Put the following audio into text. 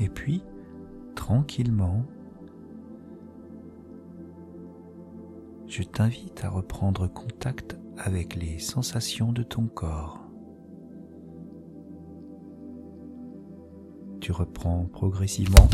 Et puis, tranquillement, je t'invite à reprendre contact avec les sensations de ton corps. Tu reprends progressivement.